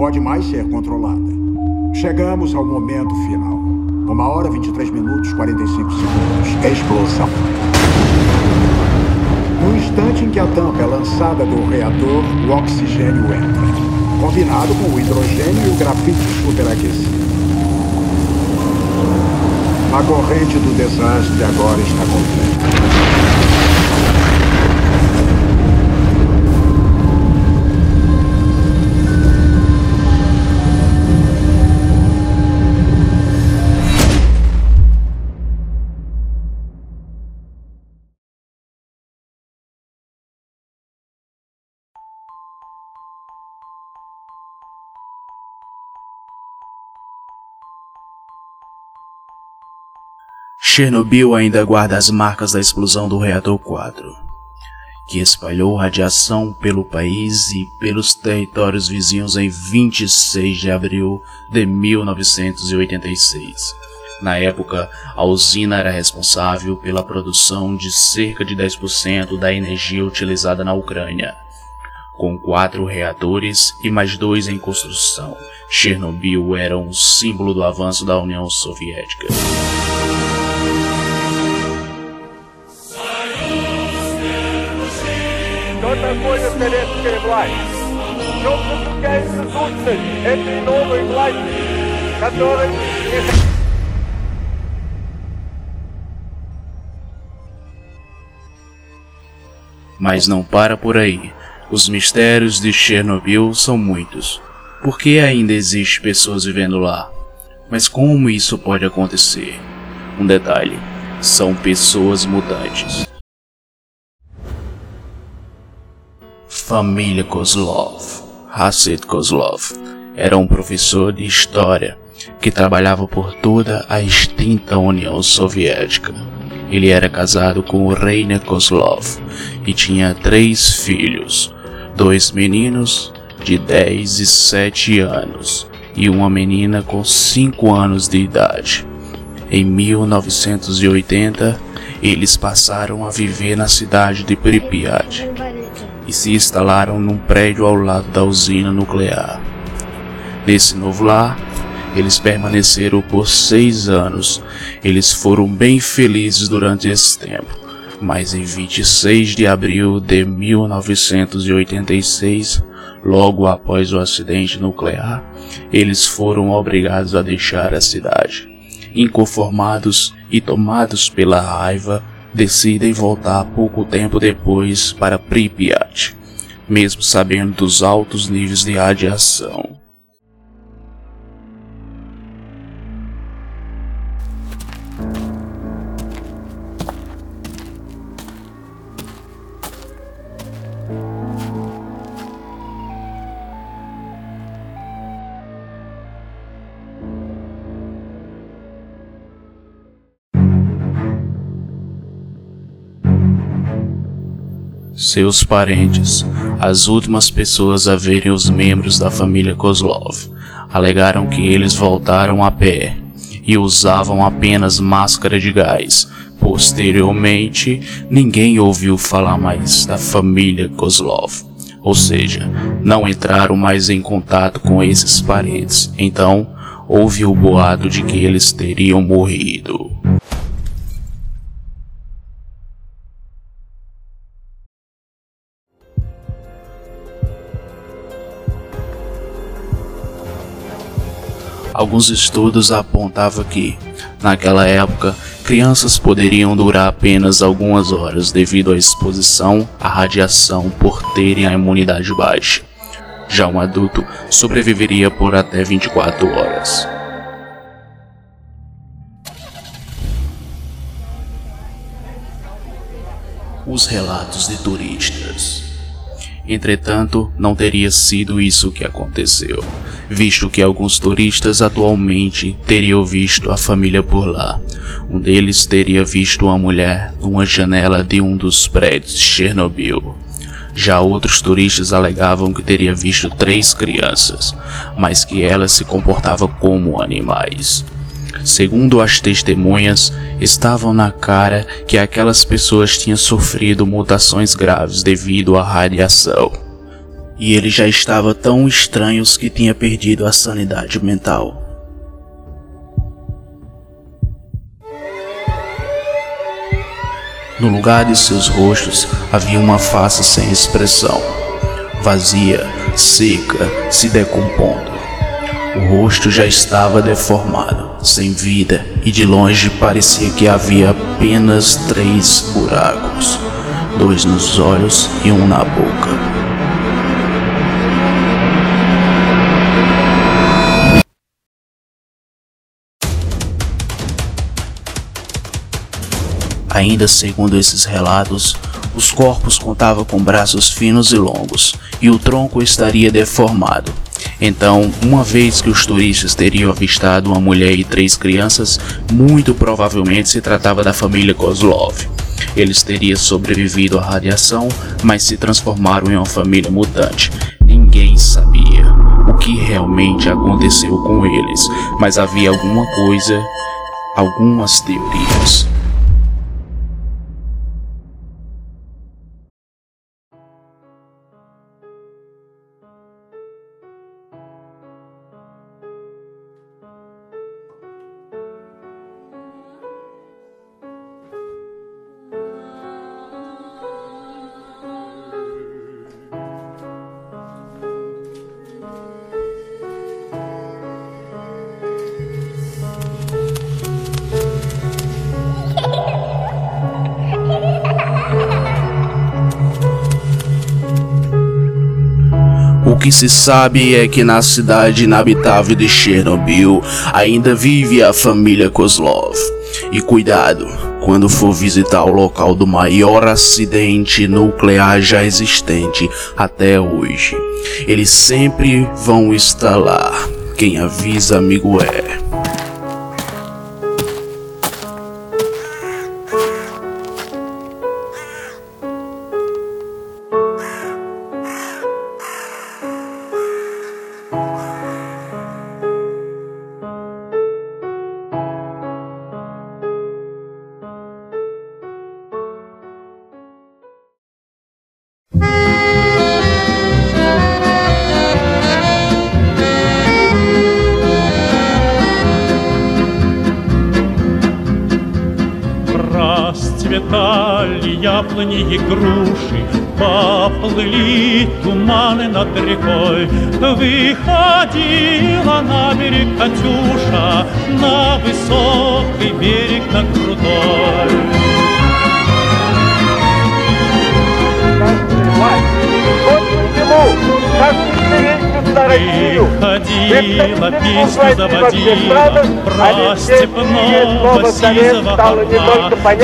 pode mais ser controlada. Chegamos ao momento final. Uma hora, 23 minutos, 45 segundos. Explosão. No instante em que a tampa é lançada do reator, o oxigênio entra, combinado com o hidrogênio e o grafite superaquecido. A corrente do desastre agora está completa. Chernobyl ainda guarda as marcas da explosão do reator 4, que espalhou radiação pelo país e pelos territórios vizinhos em 26 de abril de 1986. Na época, a usina era responsável pela produção de cerca de 10% da energia utilizada na Ucrânia. Com quatro reatores e mais dois em construção, Chernobyl era um símbolo do avanço da União Soviética. такое советская власть? В чем заключается сущность этой новой власти, которая Mas não para por aí. Os mistérios de Chernobyl são muitos. Por que ainda existe pessoas vivendo lá? Mas como isso pode acontecer? Um detalhe: são pessoas mutantes. Família Kozlov. Hassid Kozlov era um professor de história que trabalhava por toda a extinta União Soviética. Ele era casado com Reina Kozlov e tinha três filhos, dois meninos de 10 e 7 anos e uma menina com 5 anos de idade. Em 1980, eles passaram a viver na cidade de Pripyat e se instalaram num prédio ao lado da usina nuclear. Nesse novo lar, eles permaneceram por seis anos. Eles foram bem felizes durante esse tempo, mas em 26 de abril de 1986, logo após o acidente nuclear, eles foram obrigados a deixar a cidade. Inconformados e tomados pela raiva, decidem voltar pouco tempo depois para Pripyat, mesmo sabendo dos altos níveis de radiação. Seus parentes, as últimas pessoas a verem os membros da família Kozlov, alegaram que eles voltaram a pé e usavam apenas máscara de gás. Posteriormente, ninguém ouviu falar mais da família Kozlov, ou seja, não entraram mais em contato com esses parentes. Então, houve o boato de que eles teriam morrido. Alguns estudos apontavam que, naquela época, crianças poderiam durar apenas algumas horas devido à exposição à radiação por terem a imunidade baixa. Já um adulto sobreviveria por até 24 horas. Os relatos de turistas. Entretanto, não teria sido isso que aconteceu, visto que alguns turistas atualmente teriam visto a família por lá. Um deles teria visto uma mulher numa janela de um dos prédios de Chernobyl. Já outros turistas alegavam que teria visto três crianças, mas que elas se comportavam como animais. Segundo as testemunhas, estavam na cara que aquelas pessoas tinham sofrido mutações graves devido à radiação. e ele já estava tão estranho que tinha perdido a sanidade mental. No lugar de seus rostos havia uma face sem expressão, vazia, seca, se decompondo. O rosto já estava deformado, sem vida, e de longe parecia que havia apenas três buracos: dois nos olhos e um na boca. Ainda segundo esses relatos, os corpos contavam com braços finos e longos, e o tronco estaria deformado. Então, uma vez que os turistas teriam avistado uma mulher e três crianças, muito provavelmente se tratava da família Kozlov. Eles teriam sobrevivido à radiação, mas se transformaram em uma família mutante. Ninguém sabia o que realmente aconteceu com eles, mas havia alguma coisa, algumas teorias. Que se sabe é que na cidade inabitável de Chernobyl ainda vive a família Kozlov. E cuidado, quando for visitar o local do maior acidente nuclear já existente até hoje. Eles sempre vão estar lá. Quem avisa, amigo é. Яблони и груши, Поплыли туманы над рекой. Выходила на берег Катюша, На высокий берег, на крутой. на Россию. Ходила, песню заводила Про степного сизого орла Про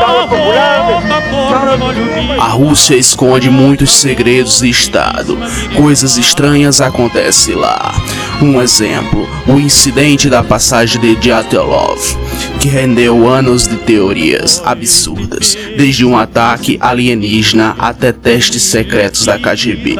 того, которого любила A Rússia esconde muitos segredos de Estado. Coisas estranhas acontecem lá. Um exemplo, o incidente da passagem de Dyatlov, que rendeu anos de teorias absurdas, desde um ataque alienígena até testes secretos da KGB.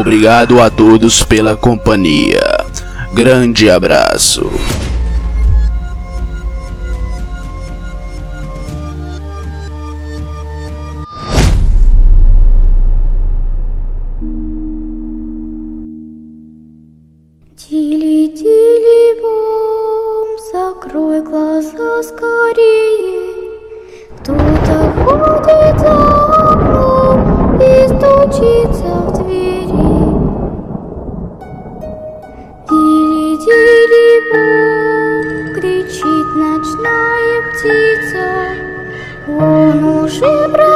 Obrigado a todos pela companhia. Grande abraço. закрой глаза скорее. Кто-то ходит за окном и стучится Shabra